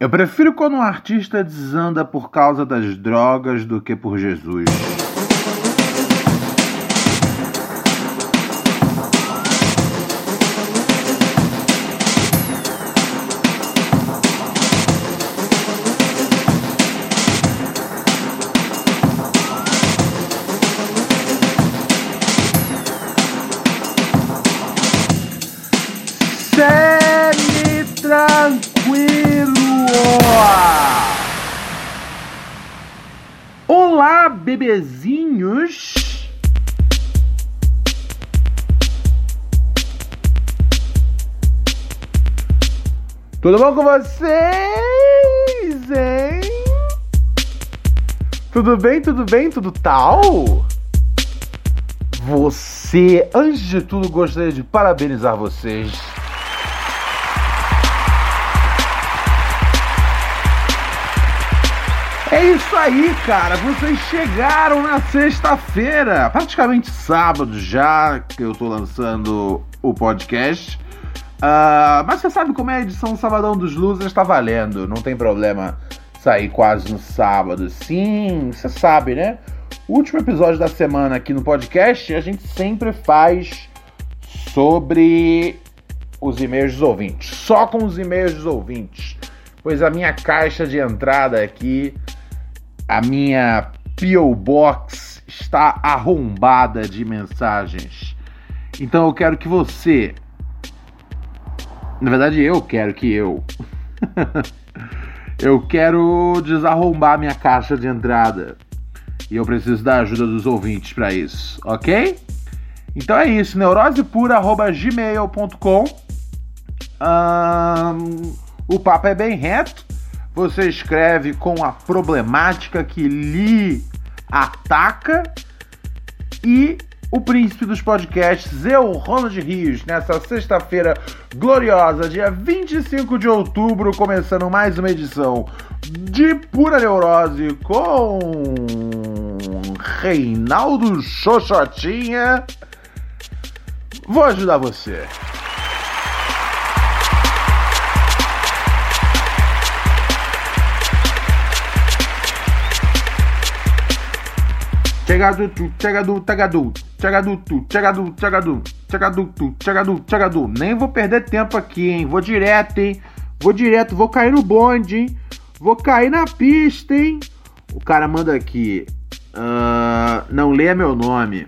Eu prefiro quando um artista desanda por causa das drogas do que por Jesus. Bebezinhos! Tudo bom com vocês, hein? Tudo bem, tudo bem, tudo tal? Você, antes de tudo, gostaria de parabenizar vocês. É isso aí, cara. Vocês chegaram na sexta-feira, praticamente sábado já que eu tô lançando o podcast. Uh, mas você sabe como é a edição Sabadão dos Losers tá valendo, não tem problema sair quase no sábado. Sim, você sabe, né? Último episódio da semana aqui no podcast a gente sempre faz sobre os e-mails dos ouvintes, só com os e-mails dos ouvintes, pois a minha caixa de entrada aqui a minha P.O. Box está arrombada de mensagens. Então eu quero que você. Na verdade, eu quero que eu. eu quero desarrombar minha caixa de entrada. E eu preciso da ajuda dos ouvintes para isso, ok? Então é isso, neurosepura.gmail.com. Um, o papo é bem reto. Você escreve com a problemática que lhe ataca e o príncipe dos podcasts, eu, Ronald Rios, nessa sexta-feira gloriosa, dia 25 de outubro, começando mais uma edição de Pura Neurose com Reinaldo Xoxotinha. Vou ajudar você. Chegadu, tu, chegadu, tagadu, chegadu, tu, chegadu, chegadu, chegadu, tu, chegadu, chegadu. Nem vou perder tempo aqui, hein? Vou direto, hein? Vou direto, vou cair no bonde, hein? Vou cair na pista, hein? O cara manda aqui. Uh, não leia meu nome.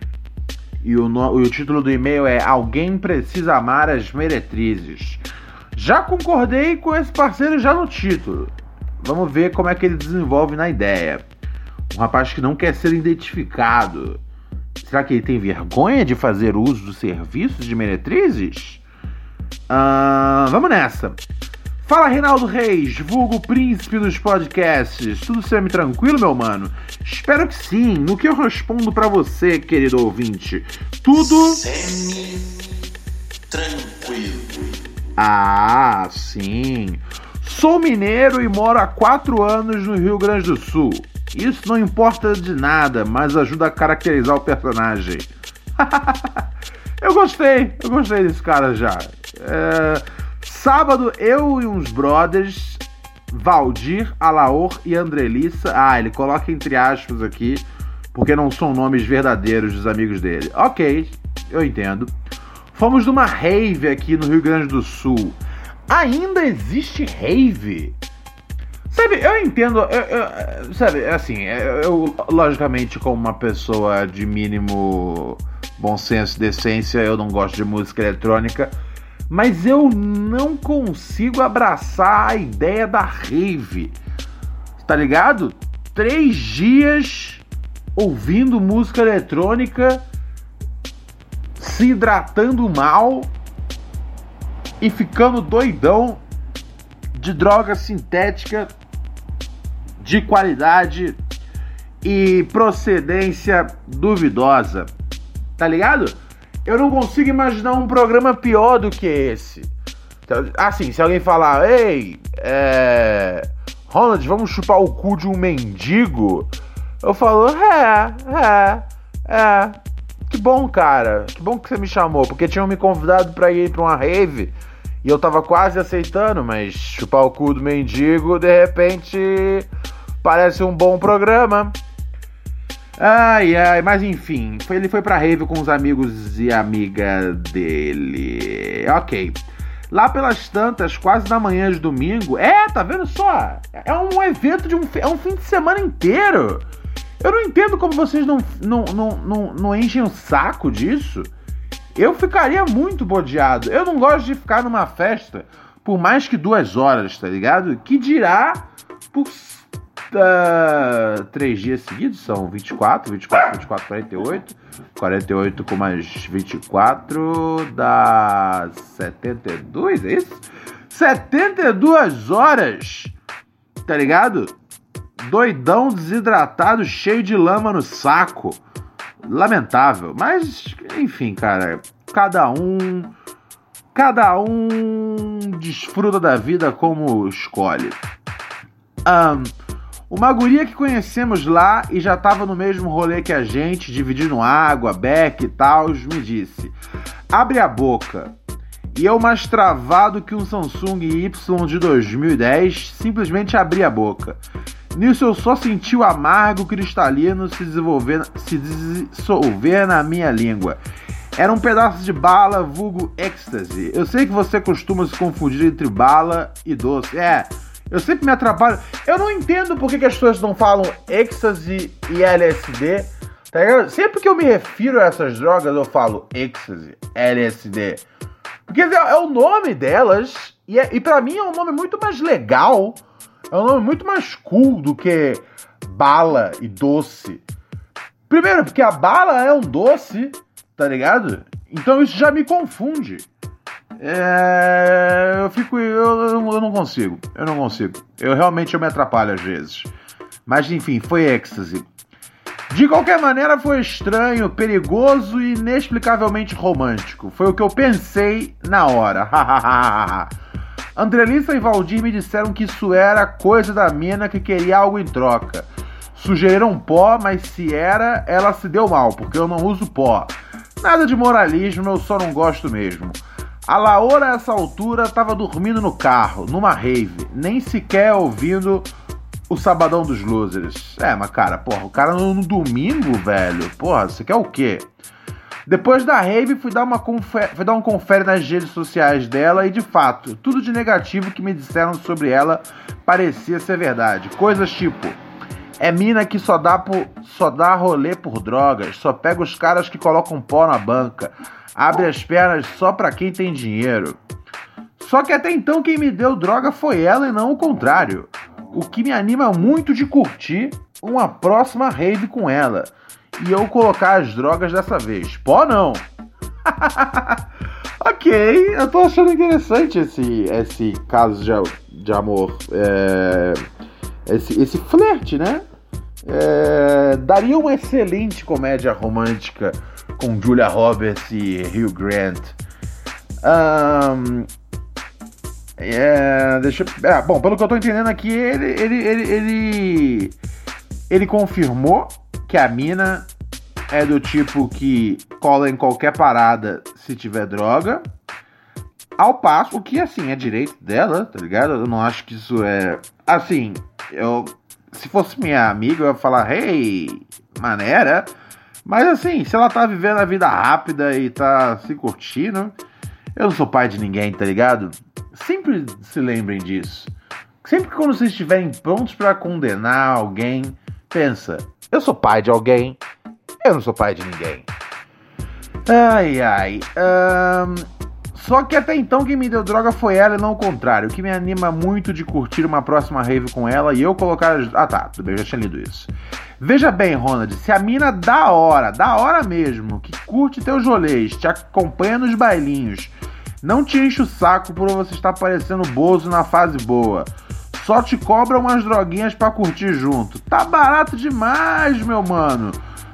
E o, no, e o título do e-mail é Alguém Precisa Amar as Meretrizes. Já concordei com esse parceiro já no título. Vamos ver como é que ele desenvolve na ideia. Um rapaz que não quer ser identificado. Será que ele tem vergonha de fazer uso dos serviços de meretrizes? Uh, vamos nessa. Fala, Reinaldo Reis, vulgo príncipe dos podcasts. Tudo semi-tranquilo, meu mano? Espero que sim. No que eu respondo para você, querido ouvinte? Tudo. Semi-tranquilo. Ah, sim. Sou mineiro e moro há quatro anos no Rio Grande do Sul. Isso não importa de nada, mas ajuda a caracterizar o personagem. eu gostei, eu gostei desse cara já. É, sábado, eu e uns brothers, Valdir, Alaor e Andrelissa. Ah, ele coloca entre aspas aqui, porque não são nomes verdadeiros dos amigos dele. Ok, eu entendo. Fomos numa rave aqui no Rio Grande do Sul. Ainda existe rave? Sabe, eu entendo, eu, eu, sabe, assim, eu, logicamente, como uma pessoa de mínimo bom senso e decência, eu não gosto de música eletrônica, mas eu não consigo abraçar a ideia da rave, tá ligado? Três dias ouvindo música eletrônica, se hidratando mal e ficando doidão de droga sintética de qualidade e procedência duvidosa. Tá ligado? Eu não consigo imaginar um programa pior do que esse. Então, assim, se alguém falar, ei, é. Ronald, vamos chupar o cu de um mendigo? Eu falo, é, é, é. Que bom, cara. Que bom que você me chamou, porque tinham me convidado para ir pra uma rave e eu tava quase aceitando, mas chupar o cu do mendigo, de repente, parece um bom programa. Ai, ai, mas enfim, ele foi pra rave com os amigos e amiga dele. Ok. Lá pelas tantas, quase na manhã de domingo. É, tá vendo só? É um evento de um, é um fim de semana inteiro. Eu não entendo como vocês não, não, não, não, não enchem o saco disso. Eu ficaria muito bodeado. Eu não gosto de ficar numa festa por mais que duas horas, tá ligado? Que dirá por uh, três dias seguidos, são 24, 24, 24, 48. 48 com mais 24 dá 72, é isso? 72 horas, tá ligado? Doidão, desidratado, cheio de lama no saco. Lamentável, mas enfim, cara, cada um cada um desfruta da vida como escolhe. Um, uma guria que conhecemos lá e já tava no mesmo rolê que a gente, dividindo água, beck e tal, me disse: abre a boca. E eu, mais travado que um Samsung Y de 2010, simplesmente abri a boca. Nisso eu só senti o amargo cristalino se desenvolver, se dissolver na minha língua. Era um pedaço de bala, vulgo ecstasy. Eu sei que você costuma se confundir entre bala e doce. É, eu sempre me atrapalho. Eu não entendo por que, as pessoas não falam ecstasy e LSD. Tá ligado? Sempre que eu me refiro a essas drogas, eu falo ecstasy, LSD. Porque é, é o nome delas. E, é, e para mim é um nome muito mais legal. É um nome muito mais cool do que bala e doce. Primeiro, porque a bala é um doce, tá ligado? Então isso já me confunde. É, eu fico. Eu, eu, não consigo. Eu não consigo. Eu realmente eu me atrapalho às vezes. Mas enfim, foi êxtase. De qualquer maneira, foi estranho, perigoso e inexplicavelmente romântico. Foi o que eu pensei na hora. Andrelissa e Valdir me disseram que isso era coisa da mina que queria algo em troca. Sugeriram pó, mas se era, ela se deu mal, porque eu não uso pó. Nada de moralismo, eu só não gosto mesmo. A Laura, a essa altura, estava dormindo no carro, numa rave, nem sequer ouvindo o Sabadão dos Losers. É, mas cara, porra, o cara no, no domingo, velho, porra, você quer o quê? Depois da rave, fui dar, uma confere, fui dar um confere nas redes sociais dela e, de fato, tudo de negativo que me disseram sobre ela parecia ser verdade. Coisas tipo: é mina que só dá, por, só dá rolê por drogas, só pega os caras que colocam pó na banca abre as pernas só para quem tem dinheiro. Só que até então quem me deu droga foi ela e não o contrário. O que me anima muito de curtir uma próxima rave com ela. E eu colocar as drogas dessa vez. Pó não! ok, eu tô achando interessante esse, esse caso de, de amor. É, esse, esse flerte, né? É, daria uma excelente comédia romântica com Julia Roberts e Hugh Grant. Um, é, deixa, é, bom, pelo que eu tô entendendo aqui, ele, ele, ele, ele, ele confirmou que a mina é do tipo que cola em qualquer parada se tiver droga. Ao passo, o que assim é direito dela, tá ligado? Eu não acho que isso é. Assim, eu. Se fosse minha amiga, eu ia falar, hey, maneira. Mas assim, se ela tá vivendo a vida rápida e tá se curtindo, eu não sou pai de ninguém, tá ligado? Sempre se lembrem disso. Sempre que quando vocês estiverem prontos para condenar alguém, pensa: eu sou pai de alguém, eu não sou pai de ninguém. Ai ai. Só que até então quem me deu droga foi ela e não o contrário. O que me anima muito de curtir uma próxima rave com ela e eu colocar. Ah tá, tudo bem, eu já tinha lido isso. Veja bem, Ronald, se a mina da hora, da hora mesmo, que curte teus rolês, te acompanha nos bailinhos, Não te enche o saco por você estar parecendo bozo na fase boa. Só te cobra umas droguinhas para curtir junto. Tá barato demais, meu mano.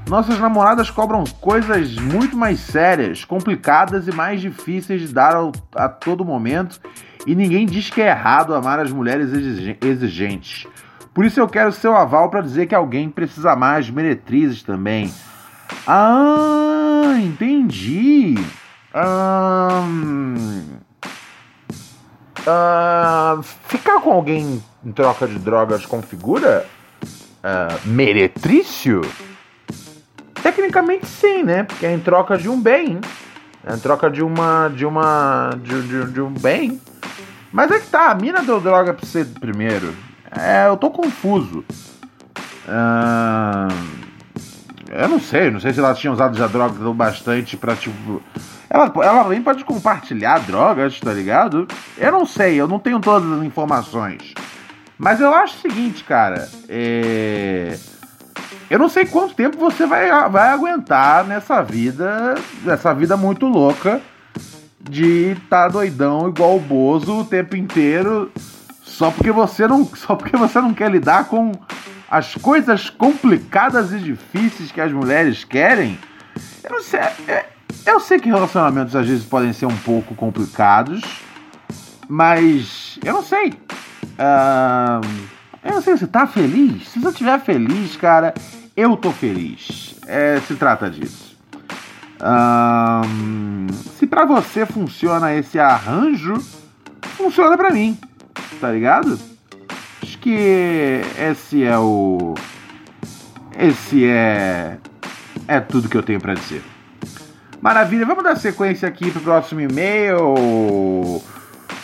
Nossas namoradas cobram coisas muito mais sérias, complicadas e mais difíceis de dar ao, a todo momento, e ninguém diz que é errado amar as mulheres exigentes. Por isso eu quero seu aval para dizer que alguém precisa amar as meretrizes também. Ah, entendi. Ficar com alguém em troca de drogas configura uh, meretrício? Tecnicamente sim, né? Porque é em troca de um bem. É em troca de uma. de uma. de, de, de um bem. Mas é que tá, a mina deu droga pra você primeiro. É, eu tô confuso. Uh, eu não sei, não sei se ela tinha usado já drogas o bastante pra tipo. Ela, ela nem pode compartilhar drogas, tá ligado? Eu não sei, eu não tenho todas as informações. Mas eu acho o seguinte, cara. É eu não sei quanto tempo você vai, vai aguentar nessa vida, nessa vida muito louca de estar tá doidão igual o Bozo o tempo inteiro, só porque você não, só porque você não quer lidar com as coisas complicadas e difíceis que as mulheres querem. Eu não sei, é, eu sei que relacionamentos às vezes podem ser um pouco complicados, mas eu não sei. Uh, eu não sei se tá feliz. Se você estiver feliz, cara, eu tô feliz. É, se trata disso. se para você funciona esse arranjo, funciona para mim, tá ligado? Acho que esse é o. Esse é. É tudo que eu tenho para dizer. Maravilha, vamos dar sequência aqui pro próximo e-mail.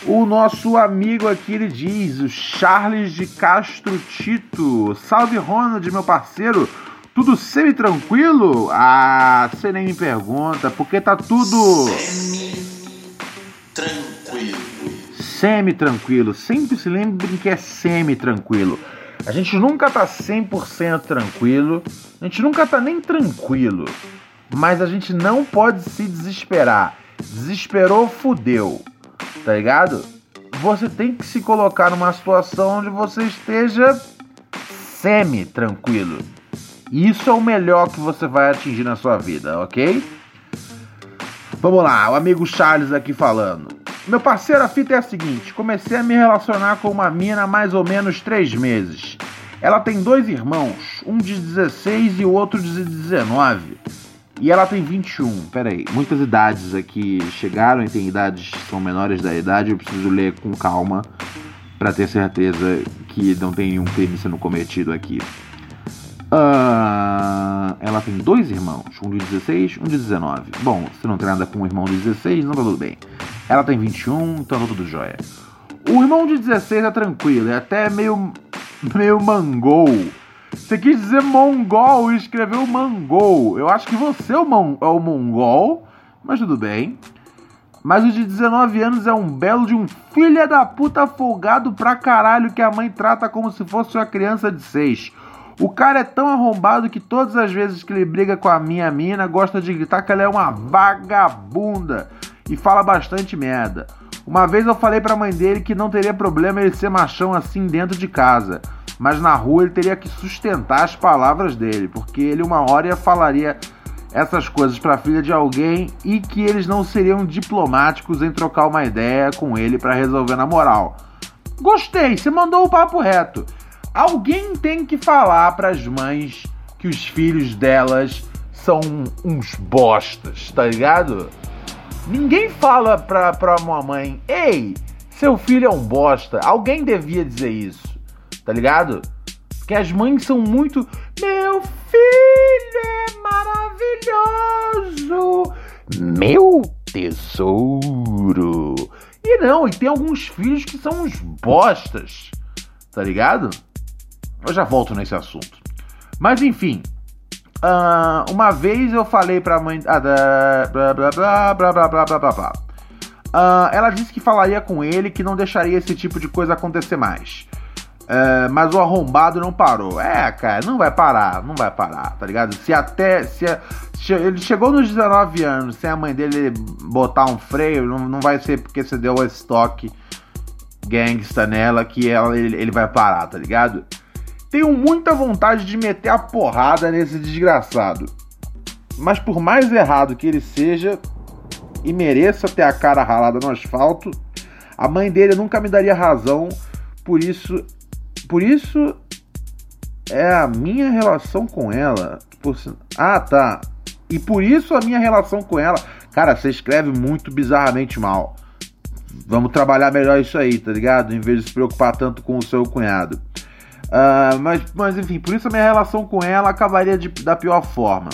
O nosso amigo aqui ele diz, o Charles de Castro Tito. Salve Ronald, meu parceiro. Tudo semi-tranquilo? Ah, você nem me pergunta, porque tá tudo. Semi-tranquilo. Semi-tranquilo. Sempre se lembrem que é semi-tranquilo. A gente nunca tá 100% tranquilo. A gente nunca tá nem tranquilo. Mas a gente não pode se desesperar. Desesperou, fudeu. Tá ligado? Você tem que se colocar numa situação onde você esteja semi-tranquilo isso é o melhor que você vai atingir na sua vida, ok? Vamos lá, o amigo Charles aqui falando. Meu parceiro, a fita é a seguinte: comecei a me relacionar com uma mina há mais ou menos três meses. Ela tem dois irmãos, um de 16 e o outro de 19. E ela tem 21. Pera aí, muitas idades aqui chegaram e tem idades que são menores da idade. Eu preciso ler com calma para ter certeza que não tem nenhum crime sendo cometido aqui. Uh, ela tem dois irmãos, um de 16 um de 19. Bom, se não tem nada com o irmão de 16, não tá tudo bem. Ela tem 21, então tá tudo jóia. O irmão de 16 é tranquilo, é até meio, meio mangol. Você quis dizer mongol e escreveu mangol. Eu acho que você é o, mon é o mongol, mas tudo bem. Mas o de 19 anos é um belo de um filho da puta folgado pra caralho que a mãe trata como se fosse uma criança de 6. O cara é tão arrombado que todas as vezes que ele briga com a minha mina, gosta de gritar que ela é uma vagabunda e fala bastante merda. Uma vez eu falei pra mãe dele que não teria problema ele ser machão assim dentro de casa, mas na rua ele teria que sustentar as palavras dele, porque ele uma hora falaria essas coisas pra filha de alguém e que eles não seriam diplomáticos em trocar uma ideia com ele para resolver na moral. Gostei, você mandou o papo reto. Alguém tem que falar para as mães que os filhos delas são uns bostas, tá ligado? Ninguém fala pra, pra uma mãe, ei, seu filho é um bosta. Alguém devia dizer isso, tá ligado? Porque as mães são muito. Meu filho é maravilhoso! Meu tesouro! E não, e tem alguns filhos que são uns bostas, tá ligado? Eu já volto nesse assunto. Mas enfim, uh, uma vez eu falei pra mãe. Ah, blá, blá, blá, blá, blá, blá, blá, blá, blá. Uh, ela disse que falaria com ele que não deixaria esse tipo de coisa acontecer mais. É, mas o arrombado não parou. É, cara, não vai parar, não vai parar, tá ligado? Se até. Se, se ele chegou nos 19 anos sem a mãe dele botar um freio, não, não vai ser porque você deu o estoque gangsta nela que ela, ele, ele vai parar, tá ligado? Tenho muita vontade de meter a porrada nesse desgraçado. Mas por mais errado que ele seja e mereça ter a cara ralada no asfalto, a mãe dele nunca me daria razão. Por isso, por isso é a minha relação com ela. Por... Ah, tá. E por isso a minha relação com ela. Cara, você escreve muito bizarramente mal. Vamos trabalhar melhor isso aí, tá ligado? Em vez de se preocupar tanto com o seu cunhado. Uh, mas, mas enfim, por isso a minha relação com ela acabaria de, da pior forma.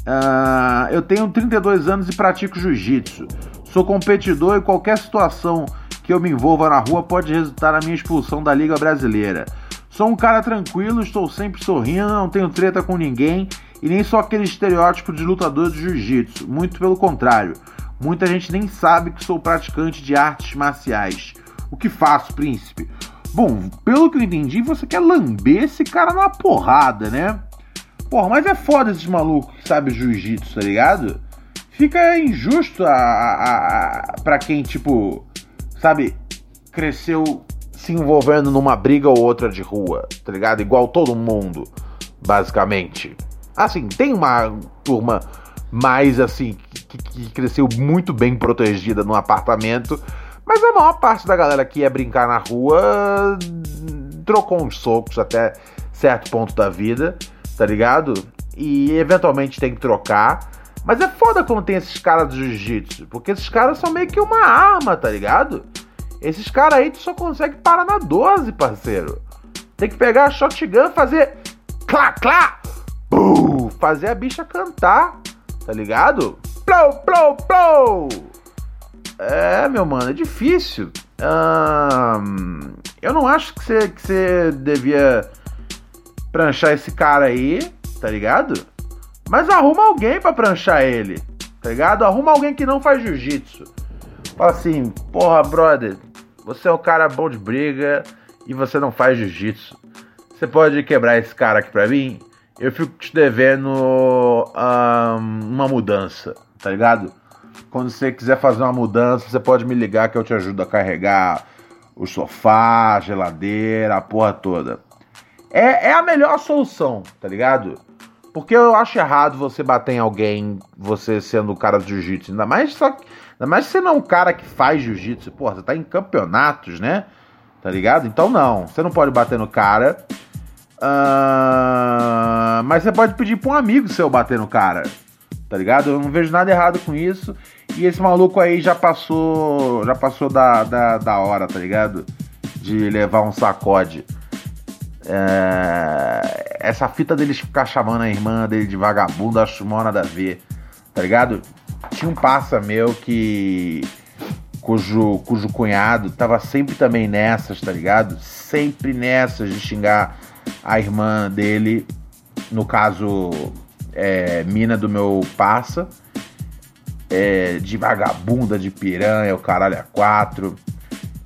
Uh, eu tenho 32 anos e pratico jiu-jitsu. Sou competidor e qualquer situação que eu me envolva na rua pode resultar na minha expulsão da Liga Brasileira. Sou um cara tranquilo, estou sempre sorrindo, não tenho treta com ninguém e nem sou aquele estereótipo de lutador de jiu-jitsu. Muito pelo contrário. Muita gente nem sabe que sou praticante de artes marciais. O que faço, príncipe? Bom, pelo que eu entendi, você quer lamber esse cara na porrada, né? Porra, mas é foda esses malucos que sabem jiu-jitsu, tá ligado? Fica injusto a, a, a, pra quem, tipo, sabe, cresceu se envolvendo numa briga ou outra de rua, tá ligado? Igual todo mundo, basicamente. Assim, tem uma turma mais assim, que, que cresceu muito bem protegida no apartamento mas a maior parte da galera que ia brincar na rua trocou uns socos até certo ponto da vida, tá ligado? E eventualmente tem que trocar. Mas é foda quando tem esses caras do jiu-jitsu, porque esses caras são meio que uma arma, tá ligado? Esses caras aí tu só consegue parar na 12, parceiro. Tem que pegar a shotgun, fazer clá, clá, bum, fazer a bicha cantar, tá ligado? Plou, plou, plou. É, meu mano, é difícil. eu não acho que você, que você devia pranchar esse cara aí, tá ligado? Mas arruma alguém para pranchar ele, tá ligado? Arruma alguém que não faz jiu-jitsu. Fala assim, porra, brother, você é um cara bom de briga e você não faz jiu-jitsu. Você pode quebrar esse cara aqui pra mim? Eu fico te devendo uma mudança, tá ligado? Quando você quiser fazer uma mudança, você pode me ligar que eu te ajudo a carregar o sofá, a geladeira, a porra toda. É, é a melhor solução, tá ligado? Porque eu acho errado você bater em alguém, você sendo o cara do jiu-jitsu. Ainda mais só Ainda mais você não é um cara que faz jiu-jitsu. Porra, você tá em campeonatos, né? Tá ligado? Então não. Você não pode bater no cara. Uh, mas você pode pedir pra um amigo seu bater no cara tá ligado? Eu não vejo nada errado com isso. E esse maluco aí já passou. Já passou da, da, da hora, tá ligado? De levar um sacode. É... Essa fita deles ficar chamando a irmã dele de vagabundo, acho mó nada a ver. Tá ligado? Tinha um passa meu que. Cujo, cujo cunhado tava sempre também nessas, tá ligado? Sempre nessas de xingar a irmã dele. No caso, é, mina do meu passa, é, de vagabunda, de piranha, o caralho a quatro.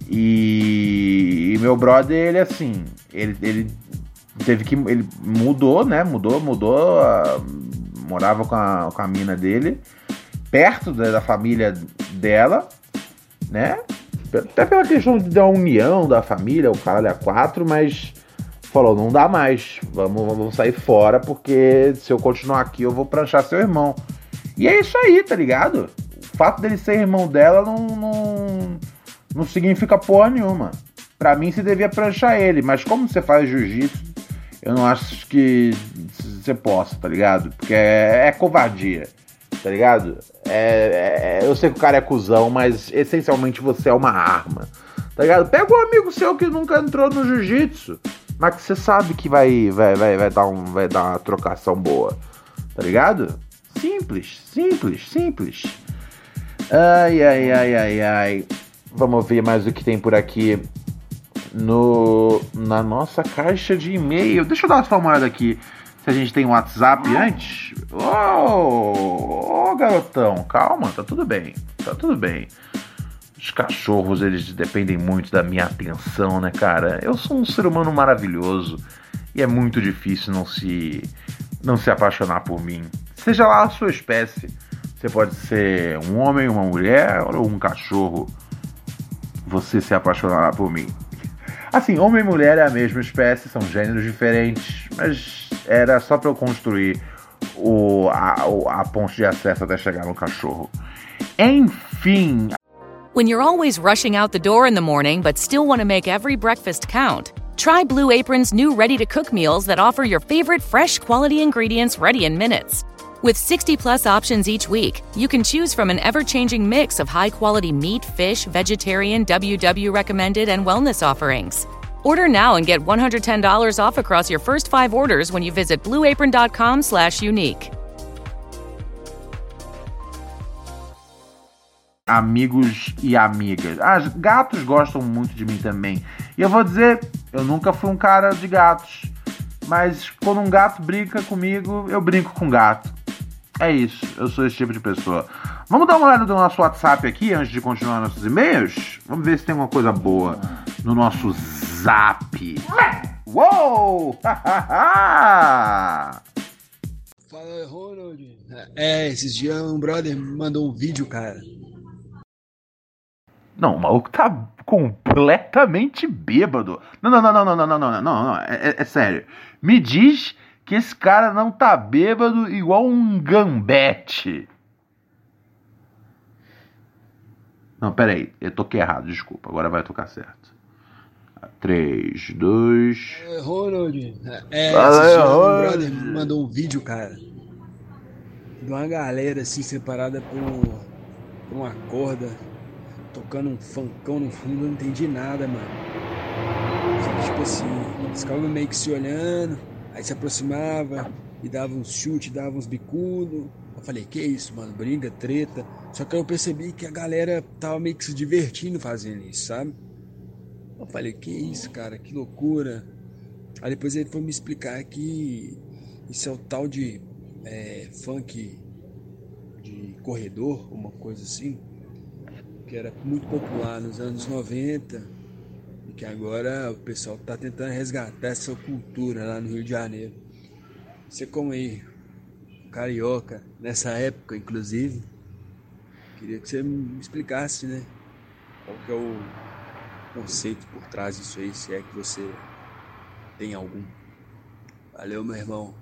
E, e, meu brother, ele assim, ele, ele teve que. Ele mudou, né? Mudou, mudou. Morava com a, com a mina dele, perto da, da família dela, né? Até pela questão da união da família, o caralho a quatro, mas falou: não dá mais, vamos, vamos sair fora, porque se eu continuar aqui eu vou pranchar seu irmão. E é isso aí, tá ligado? O fato dele ser irmão dela não, não, não significa porra nenhuma. Pra mim, você devia pranchar ele, mas como você faz jiu-jitsu, eu não acho que você possa, tá ligado? Porque é, é covardia, tá ligado? É, é, eu sei que o cara é cuzão, mas essencialmente você é uma arma, tá ligado? Pega um amigo seu que nunca entrou no jiu-jitsu mas que você sabe que vai, vai, vai, vai, dar um, vai dar uma trocação boa. Tá ligado? Simples, simples, simples. Ai, ai, ai, ai, ai. Vamos ver mais o que tem por aqui no na nossa caixa de e-mail. Deixa eu dar uma olhada aqui se a gente tem um WhatsApp antes. Ô, oh, oh, garotão, calma, tá tudo bem. Tá tudo bem. Os cachorros, eles dependem muito da minha atenção, né, cara? Eu sou um ser humano maravilhoso e é muito difícil não se não se apaixonar por mim. Seja lá a sua espécie. Você pode ser um homem, uma mulher ou um cachorro. Você se apaixonará por mim. Assim, homem e mulher é a mesma espécie, são gêneros diferentes, mas era só para eu construir o, a, a ponte de acesso até chegar no cachorro. Enfim. When you're always rushing out the door in the morning but still want to make every breakfast count, try Blue Apron's new ready to cook meals that offer your favorite fresh quality ingredients ready in minutes. With 60 plus options each week, you can choose from an ever changing mix of high quality meat, fish, vegetarian, WW recommended, and wellness offerings. Order now and get $110 off across your first five orders when you visit blueapron.com/slash unique. Amigos e amigas. Ah, gatos gostam muito de mim também. E eu vou dizer, eu nunca fui um cara de gatos. Mas quando um gato brinca comigo, eu brinco com gato. É isso, eu sou esse tipo de pessoa. Vamos dar uma olhada no nosso WhatsApp aqui antes de continuar nossos e-mails? Vamos ver se tem alguma coisa boa no nosso zap. Uou! Fala, Ronald. É, esses dias um brother mandou um vídeo, cara. Não, o maluco tá completamente bêbado. Não, não, não, não, não, não, não, não, não, não, é, é sério. Me diz que esse cara não tá bêbado igual um gambete. Não, peraí, eu toquei errado, desculpa, agora vai tocar certo. 3, 2. É, Ronald, é, Fala aí, Ronald. brother mandou um vídeo, cara, de uma galera assim separada por, por uma corda, tocando um funkão no fundo, eu não entendi nada, mano. Tipo assim, eles ficavam meio que se olhando. Aí se aproximava e dava uns chutes, dava uns bicudos. Eu falei, que isso, mano? Briga, treta. Só que eu percebi que a galera tava meio que se divertindo fazendo isso, sabe? Eu falei, que isso, cara, que loucura. Aí depois ele foi me explicar que isso é o tal de é, funk de corredor, uma coisa assim, que era muito popular nos anos 90 que agora o pessoal está tentando resgatar essa cultura lá no Rio de Janeiro. Você como aí, carioca, nessa época inclusive, queria que você me explicasse, né? Qual que é o conceito por trás disso aí, se é que você tem algum. Valeu, meu irmão.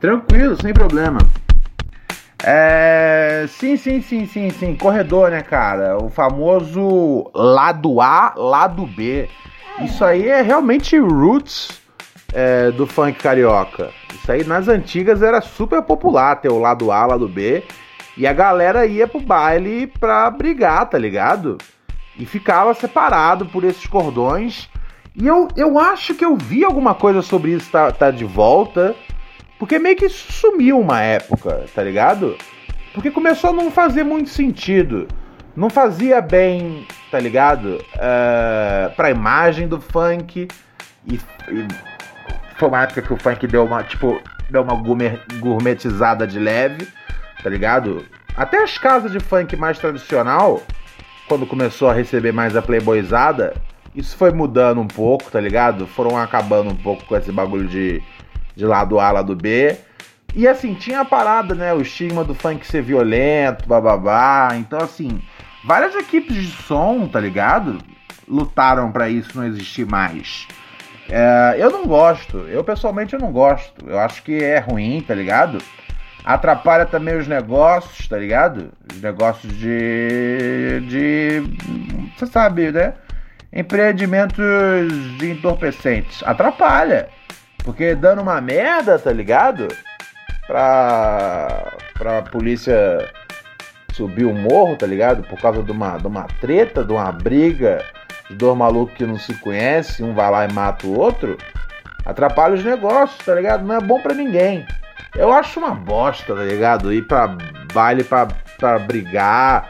Tranquilo, sem problema. É, sim, sim, sim, sim, sim. Corredor, né, cara? O famoso lado A, lado B. Isso aí é realmente roots é, do funk carioca. Isso aí nas antigas era super popular ter o lado A, lado B. E a galera ia pro baile pra brigar, tá ligado? E ficava separado por esses cordões. E eu, eu acho que eu vi alguma coisa sobre isso tá, tá de volta. Porque meio que sumiu uma época, tá ligado? Porque começou a não fazer muito sentido. Não fazia bem, tá ligado? Uh, pra imagem do funk. E, e, foi uma época que o funk deu uma, tipo, deu uma gourmetizada de leve, tá ligado? Até as casas de funk mais tradicional, quando começou a receber mais a playboyzada, isso foi mudando um pouco, tá ligado? Foram acabando um pouco com esse bagulho de de lado A, lado B. E assim, tinha a parada, né? O estigma do funk ser violento, bababá. Então, assim, várias equipes de som, tá ligado? Lutaram para isso não existir mais. É, eu não gosto, eu pessoalmente eu não gosto. Eu acho que é ruim, tá ligado? Atrapalha também os negócios, tá ligado? Os negócios de. de. Você sabe, né? Empreendimentos de entorpecentes. Atrapalha. Porque dando uma merda, tá ligado? Pra, pra polícia subir o morro, tá ligado? Por causa de uma, de uma treta, de uma briga de dois malucos que não se conhecem, um vai lá e mata o outro, atrapalha os negócios, tá ligado? Não é bom para ninguém. Eu acho uma bosta, tá ligado? Ir pra baile pra, pra brigar,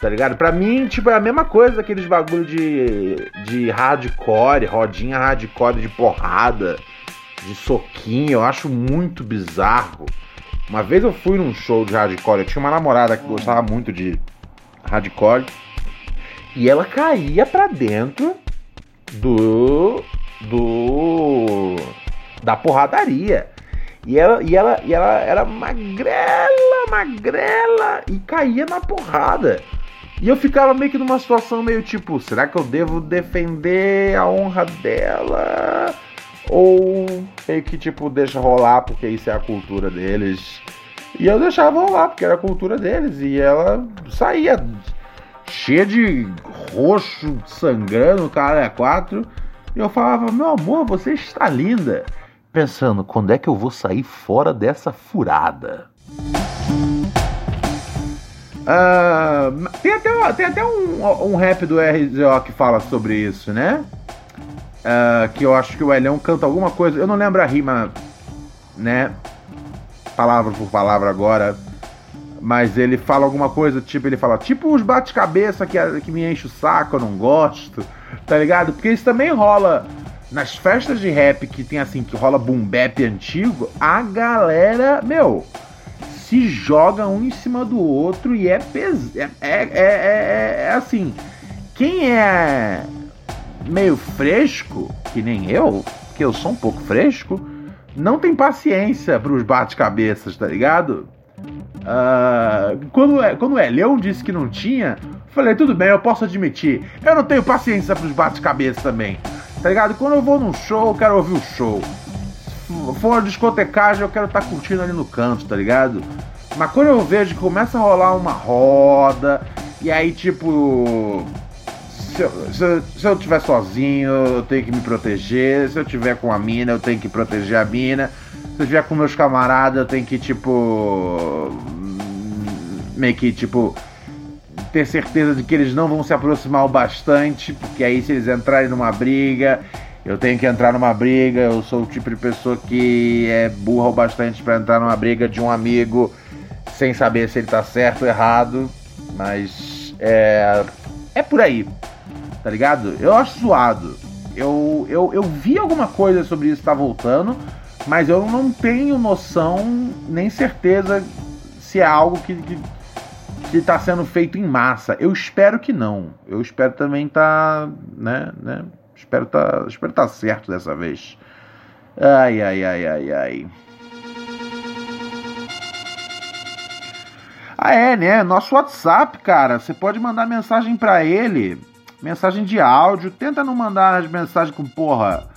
tá ligado? Pra mim, tipo, é a mesma coisa aqueles bagulho de, de hardcore, rodinha hardcore de porrada de soquinho, eu acho muito bizarro. Uma vez eu fui num show de hardcore, eu tinha uma namorada que gostava muito de hardcore. E ela caía pra dentro do. do. da porradaria. E ela, e ela, e ela era magrela, magrela, e caía na porrada. E eu ficava meio que numa situação meio tipo, será que eu devo defender a honra dela? Ou meio que tipo, deixa rolar porque isso é a cultura deles. E eu deixava rolar porque era a cultura deles. E ela saía cheia de roxo, sangrando, cara, é quatro. E eu falava, meu amor, você está linda. Pensando, quando é que eu vou sair fora dessa furada? Uh, tem até, tem até um, um rap do RZO que fala sobre isso, né? Uh, que eu acho que o Elhão canta alguma coisa. Eu não lembro a rima, né? Palavra por palavra agora. Mas ele fala alguma coisa, tipo, ele fala, tipo os bate-cabeça que, que me enche o saco, eu não gosto, tá ligado? Porque isso também rola nas festas de rap que tem assim, que rola boom bap antigo, a galera, meu, se joga um em cima do outro e é pes... é, é, é, é, é assim, quem é meio fresco, que nem eu, que eu sou um pouco fresco, não tem paciência pros bate-cabeças, tá ligado? Uh, quando, é, quando é Leão disse que não tinha, falei, tudo bem, eu posso admitir. Eu não tenho paciência pros bate-cabeça também. Tá ligado? Quando eu vou num show, eu quero ouvir o show. Se for discotecagem, eu quero estar tá curtindo ali no canto, tá ligado? Mas quando eu vejo que começa a rolar uma roda, e aí tipo se eu, se, eu, se eu tiver sozinho, eu tenho que me proteger. Se eu tiver com a mina, eu tenho que proteger a mina. Se eu tiver com meus camaradas, eu tenho que, tipo. Meio que, tipo. Ter certeza de que eles não vão se aproximar o bastante. Porque aí, se eles entrarem numa briga, eu tenho que entrar numa briga. Eu sou o tipo de pessoa que é burra o bastante para entrar numa briga de um amigo sem saber se ele tá certo ou errado. Mas é, é por aí tá ligado? Eu acho zoado. Eu, eu, eu vi alguma coisa sobre isso tá voltando, mas eu não tenho noção nem certeza se é algo que, que, que tá sendo feito em massa. Eu espero que não. Eu espero também tá, né, né? Espero tá, espero tá certo dessa vez. Ai, ai, ai, ai, ai. Ah, é, né? Nosso WhatsApp, cara. Você pode mandar mensagem para ele mensagem de áudio. Tenta não mandar as mensagens com, porra,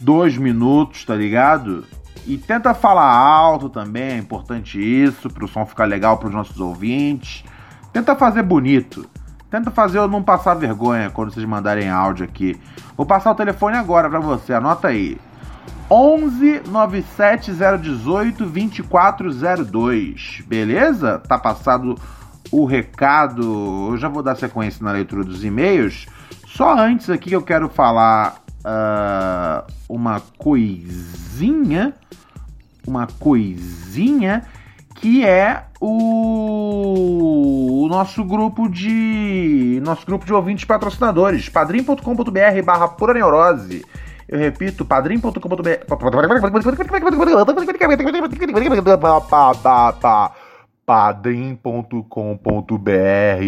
dois minutos, tá ligado? E tenta falar alto também, é importante isso, pro som ficar legal pros nossos ouvintes. Tenta fazer bonito. Tenta fazer eu não passar vergonha quando vocês mandarem áudio aqui. Vou passar o telefone agora para você, anota aí. 11 97018 2402. Beleza? Tá passado o recado. Eu já vou dar sequência na leitura dos e-mails. Só antes aqui eu quero falar uh, uma coisinha. Uma coisinha que é o, o, nosso grupo de nosso grupo de ouvintes patrocinadores padrim.com.br barra pura neurose eu repito padrim.com.br padrim.com.br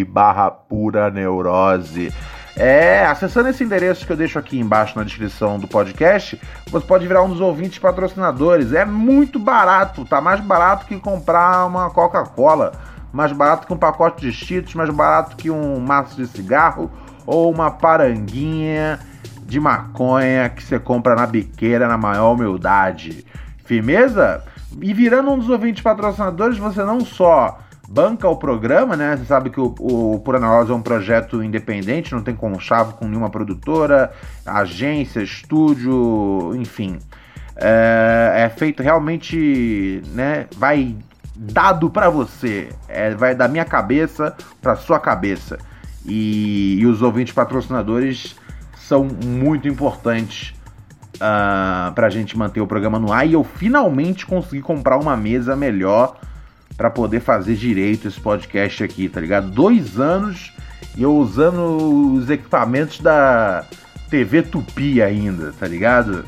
barra pura neurose. É, acessando esse endereço que eu deixo aqui embaixo na descrição do podcast, você pode virar um dos ouvintes patrocinadores. É muito barato, tá mais barato que comprar uma Coca-Cola, mais barato que um pacote de cheetos, mais barato que um maço de cigarro ou uma paranguinha de maconha que você compra na biqueira na maior humildade. Firmeza? E virando um dos ouvintes patrocinadores, você não só banca o programa, né? Você sabe que o, o Pura Neurose é um projeto independente, não tem conchavo com nenhuma produtora, agência, estúdio, enfim. É, é feito realmente, né? Vai dado para você, é, vai da minha cabeça para sua cabeça. E, e os ouvintes patrocinadores são muito importantes uh, pra gente manter o programa no ar e eu finalmente consegui comprar uma mesa melhor para poder fazer direito esse podcast aqui, tá ligado? Dois anos e eu usando os equipamentos da TV Tupi ainda, tá ligado?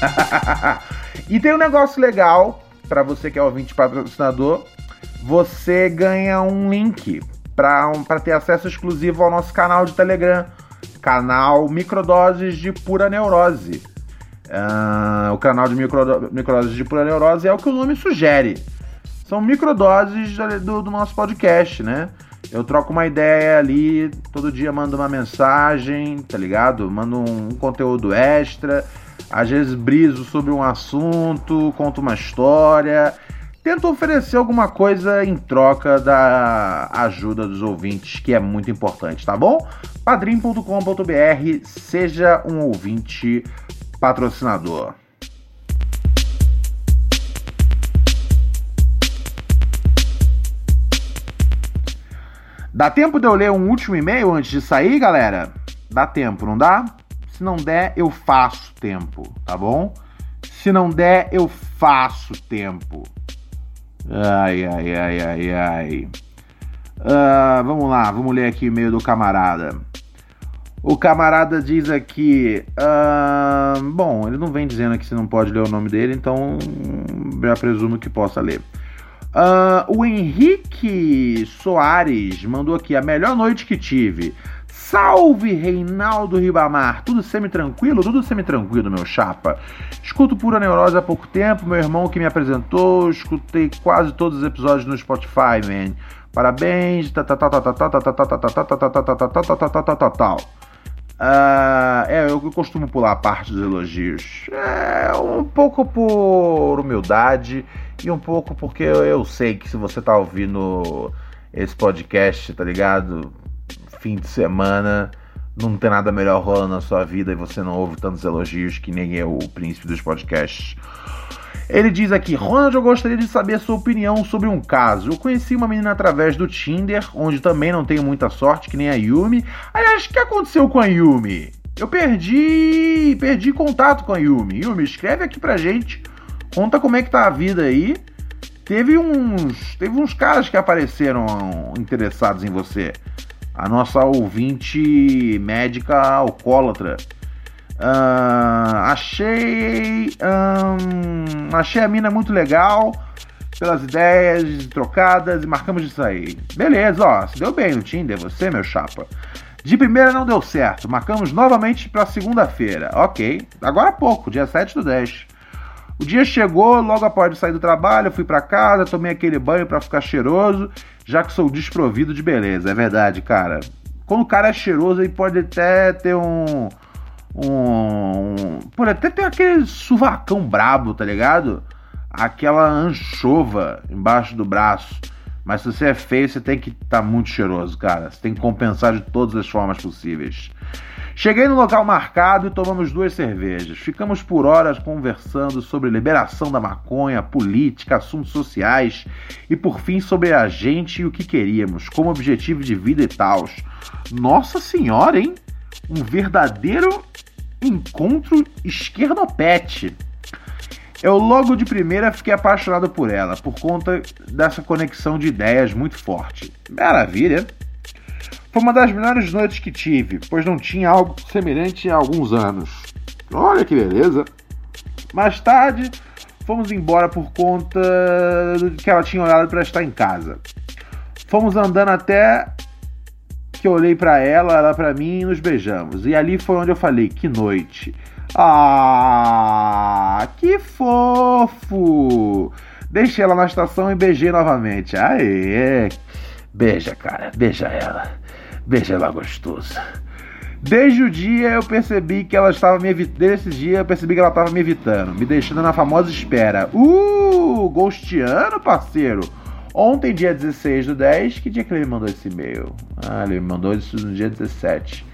e tem um negócio legal para você que é ouvinte patrocinador, você ganha um link para ter acesso exclusivo ao nosso canal de Telegram, canal Microdoses de Pura Neurose. Uh, o canal de micro, microdoses de pura neurose é o que o nome sugere. São microdoses do, do nosso podcast, né? Eu troco uma ideia ali, todo dia mando uma mensagem, tá ligado? Mando um, um conteúdo extra, às vezes briso sobre um assunto, conto uma história, tento oferecer alguma coisa em troca da ajuda dos ouvintes, que é muito importante, tá bom? padrim.com.br, seja um ouvinte patrocinador. Dá tempo de eu ler um último e-mail antes de sair, galera? Dá tempo, não dá? Se não der, eu faço tempo, tá bom? Se não der, eu faço tempo. Ai, ai, ai, ai, ai. Uh, vamos lá, vamos ler aqui o e-mail do camarada. O camarada diz aqui. Uh, bom, ele não vem dizendo aqui se não pode ler o nome dele, então já presumo que possa ler. Uh, o Henrique Soares mandou aqui a melhor noite que tive. Salve Reinaldo Ribamar! Tudo semi-tranquilo? Tudo semi-tranquilo, meu chapa. Escuto Pura Neurose há pouco tempo, meu irmão que me apresentou, escutei quase todos os episódios no Spotify, man. Parabéns, tal, tal, tal, tal, tal, tal, tal, tal, tal, tal, tal, tal, tal, tal, tal, tal, tal, tal. Uh, é, eu costumo pular a parte dos elogios. É, um pouco por humildade e um pouco porque eu, eu sei que se você tá ouvindo esse podcast, tá ligado? Fim de semana, não tem nada melhor rolando na sua vida e você não ouve tantos elogios que nem eu, o príncipe dos podcasts. Ele diz aqui: Ronald, eu gostaria de saber sua opinião sobre um caso. Eu conheci uma menina através do Tinder, onde também não tenho muita sorte, que nem a Yumi. Aliás, o que aconteceu com a Yumi? Eu perdi. perdi contato com a Yumi. Yumi, escreve aqui pra gente. Conta como é que tá a vida aí. Teve uns. Teve uns caras que apareceram interessados em você. A nossa ouvinte médica alcoólatra Uh, achei. Um, achei a mina muito legal. Pelas ideias trocadas e marcamos de sair. Beleza, ó. Se deu bem no Tinder, você, meu chapa. De primeira não deu certo. Marcamos novamente para segunda-feira. Ok. Agora há pouco, dia 7 do 10. O dia chegou, logo após sair do trabalho, fui para casa, tomei aquele banho para ficar cheiroso, já que sou desprovido de beleza. É verdade, cara. Quando o cara é cheiroso, ele pode até ter um um. Por até ter aquele suvacão brabo, tá ligado? Aquela anchova embaixo do braço. Mas se você é feio, você tem que estar tá muito cheiroso, cara. Você tem que compensar de todas as formas possíveis. Cheguei no local marcado e tomamos duas cervejas. Ficamos por horas conversando sobre liberação da maconha, política, assuntos sociais e por fim sobre a gente e o que queríamos, como objetivo de vida e tal. Nossa senhora, hein? Um verdadeiro encontro esquerdopete. Eu logo de primeira fiquei apaixonado por ela, por conta dessa conexão de ideias muito forte. Maravilha! Foi uma das melhores noites que tive, pois não tinha algo semelhante há alguns anos. Olha que beleza! Mais tarde, fomos embora por conta que ela tinha olhado para estar em casa. Fomos andando até que eu olhei para ela, ela para mim e nos beijamos. E ali foi onde eu falei: que noite. Ah, que fofo! Deixei ela na estação e beijei novamente. Aê! Beija, cara, beija ela. Beija ela gostoso. Desde o dia eu percebi que ela estava me evitando. Desde esse dia eu percebi que ela estava me evitando, me deixando na famosa espera. Uh, ghostiano, parceiro. Ontem, dia 16 do 10, que dia que ele me mandou esse e-mail? Ah, ele me mandou isso no dia 17.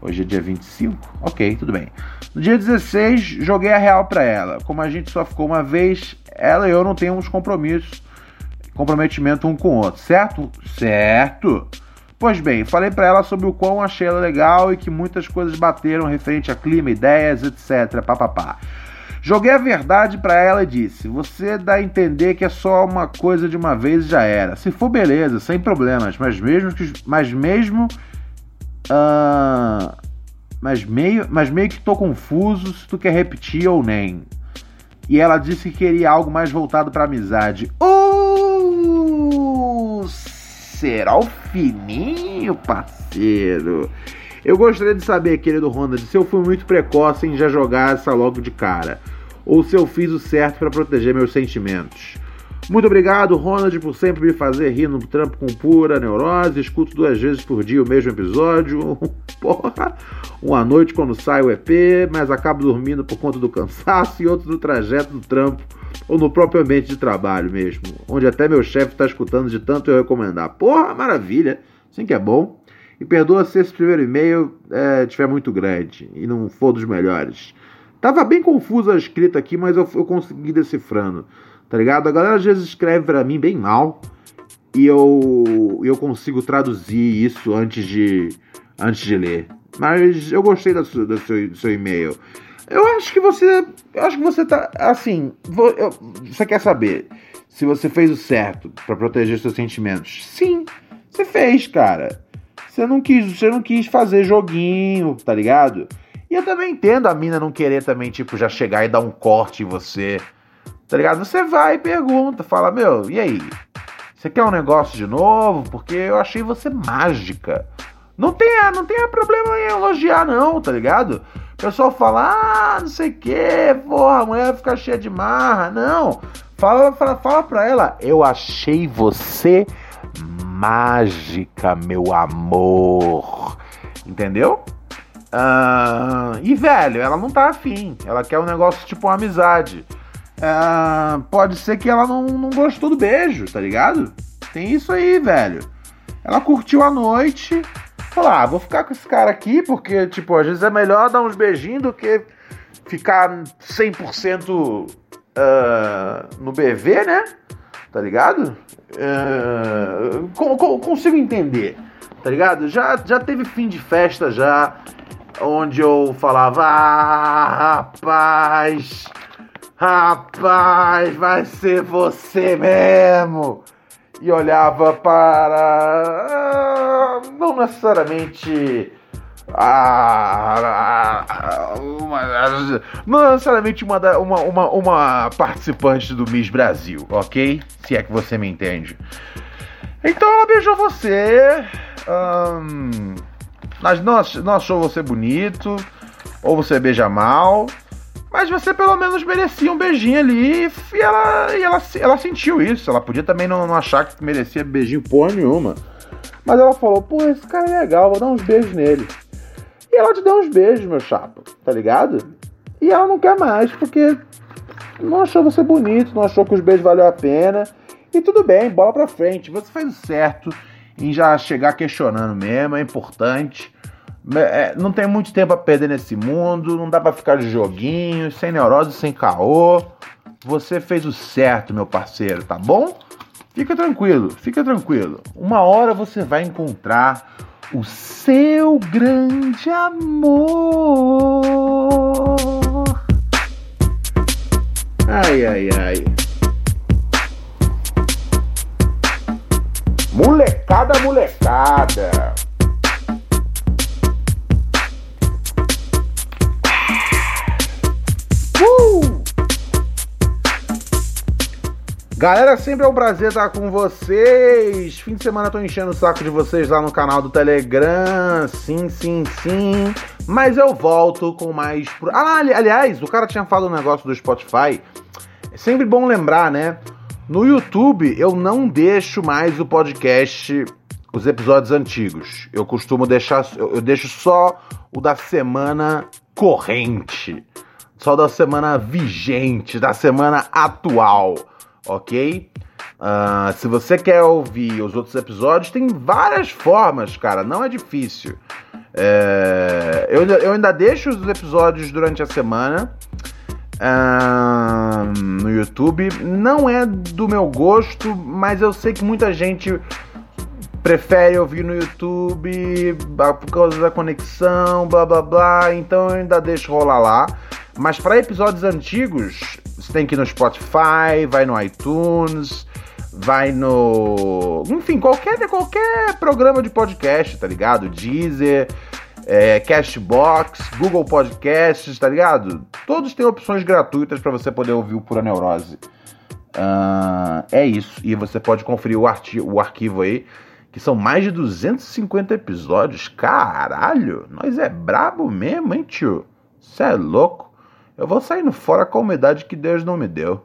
Hoje é dia 25? Ok, tudo bem. No dia 16, joguei a real para ela. Como a gente só ficou uma vez, ela e eu não temos compromissos, comprometimento um com o outro, certo? Certo. Pois bem, falei para ela sobre o quão achei ela legal e que muitas coisas bateram referente a clima, ideias, etc. Papapá. Joguei a verdade para ela e disse: Você dá a entender que é só uma coisa de uma vez e já era. Se for beleza, sem problemas, mas mesmo que. Mas mesmo. Uh, mas, meio, mas meio que tô confuso se tu quer repetir ou nem. E ela disse que queria algo mais voltado pra amizade. Uh! parceiro. Ao fininho, parceiro. Eu gostaria de saber, querido Ronald, se eu fui muito precoce em já jogar essa logo de cara. Ou se eu fiz o certo para proteger meus sentimentos. Muito obrigado, Ronald, por sempre me fazer rir no trampo com pura neurose. Escuto duas vezes por dia o mesmo episódio. Porra! Uma noite quando sai o EP, mas acabo dormindo por conta do cansaço e outro no trajeto do trampo ou no próprio ambiente de trabalho mesmo, onde até meu chefe está escutando de tanto eu recomendar. Porra, maravilha! Sim que é bom. E perdoa se esse primeiro e-mail é, tiver muito grande e não for dos melhores. Tava bem confusa a escrita aqui, mas eu, eu consegui decifrando tá ligado? A galera às vezes escreve para mim bem mal e eu, eu consigo traduzir isso antes de, antes de ler. Mas eu gostei do seu, do seu, do seu e-mail. Eu acho que você. Acho que você tá. Assim. Vou, eu, você quer saber se você fez o certo para proteger seus sentimentos? Sim, você fez, cara. Você não quis, você não quis fazer joguinho, tá ligado? E eu também entendo a mina não querer também, tipo, já chegar e dar um corte em você Tá ligado? Você vai e pergunta, fala, meu, e aí? Você quer um negócio de novo? Porque eu achei você mágica. Não tem, não tem problema em elogiar, não, tá ligado? O pessoal fala, ah, não sei o que, porra, a mulher fica cheia de marra. Não. Fala, fala, fala pra ela, eu achei você mágica, meu amor. Entendeu? Uh, e, velho, ela não tá afim. Ela quer um negócio tipo uma amizade. É, pode ser que ela não, não gostou do beijo, tá ligado? Tem isso aí, velho. Ela curtiu a noite, falou: ah, vou ficar com esse cara aqui, porque, tipo, às vezes é melhor dar uns beijinhos do que ficar 100% uh, ah, no BV, né? Tá ligado? Uh, consigo entender, tá ligado? Já, já teve fim de festa já, onde eu falava: ah, rapaz Rapaz, vai ser você mesmo! E olhava para. Não necessariamente. Uma, não necessariamente uma, uma, uma, uma participante do Miss Brasil, ok? Se é que você me entende. Então ela beijou você. Hum, mas não, não achou você bonito. Ou você beija mal. Mas você pelo menos merecia um beijinho ali e ela, e ela, ela sentiu isso. Ela podia também não, não achar que merecia beijinho porra nenhuma. Mas ela falou, pô, esse cara é legal, vou dar uns beijos nele. E ela te deu uns beijos, meu chapa, tá ligado? E ela não quer mais, porque não achou você bonito, não achou que os beijos valeu a pena. E tudo bem, bola pra frente. Você faz o certo em já chegar questionando mesmo, é importante. É, não tem muito tempo a perder nesse mundo, não dá para ficar de joguinho, sem neurose, sem caô. Você fez o certo, meu parceiro, tá bom? Fica tranquilo, fica tranquilo. Uma hora você vai encontrar o seu grande amor. Ai, ai, ai. Molecada, molecada. Galera, sempre é um prazer estar com vocês. Fim de semana tô enchendo o saco de vocês lá no canal do Telegram. Sim, sim, sim. Mas eu volto com mais. Ah, aliás, o cara tinha falado um negócio do Spotify. É sempre bom lembrar, né? No YouTube eu não deixo mais o podcast, os episódios antigos. Eu costumo deixar. Eu deixo só o da semana corrente. Só da semana vigente, da semana atual ok? Uh, se você quer ouvir os outros episódios, tem várias formas, cara, não é difícil. É, eu, eu, ainda deixo os episódios durante a semana no YouTube. Não é do meu gosto, mas eu sei que muita gente prefere ouvir no YouTube por causa da conexão, blá blá blá. Então eu ainda deixo rolar lá. Mas para episódios antigos, você tem que ir no Spotify, vai no iTunes, vai no. Enfim, qualquer, qualquer programa de podcast, tá ligado? Deezer, é, Cashbox, Google Podcasts, tá ligado? Todos têm opções gratuitas para você poder ouvir o Pura Neurose. Uh, é isso. E você pode conferir o, o arquivo aí que são mais de 250 episódios. Caralho, nós é brabo mesmo, hein, tio? Cê é louco? Eu vou saindo fora com a umidade que Deus não me deu.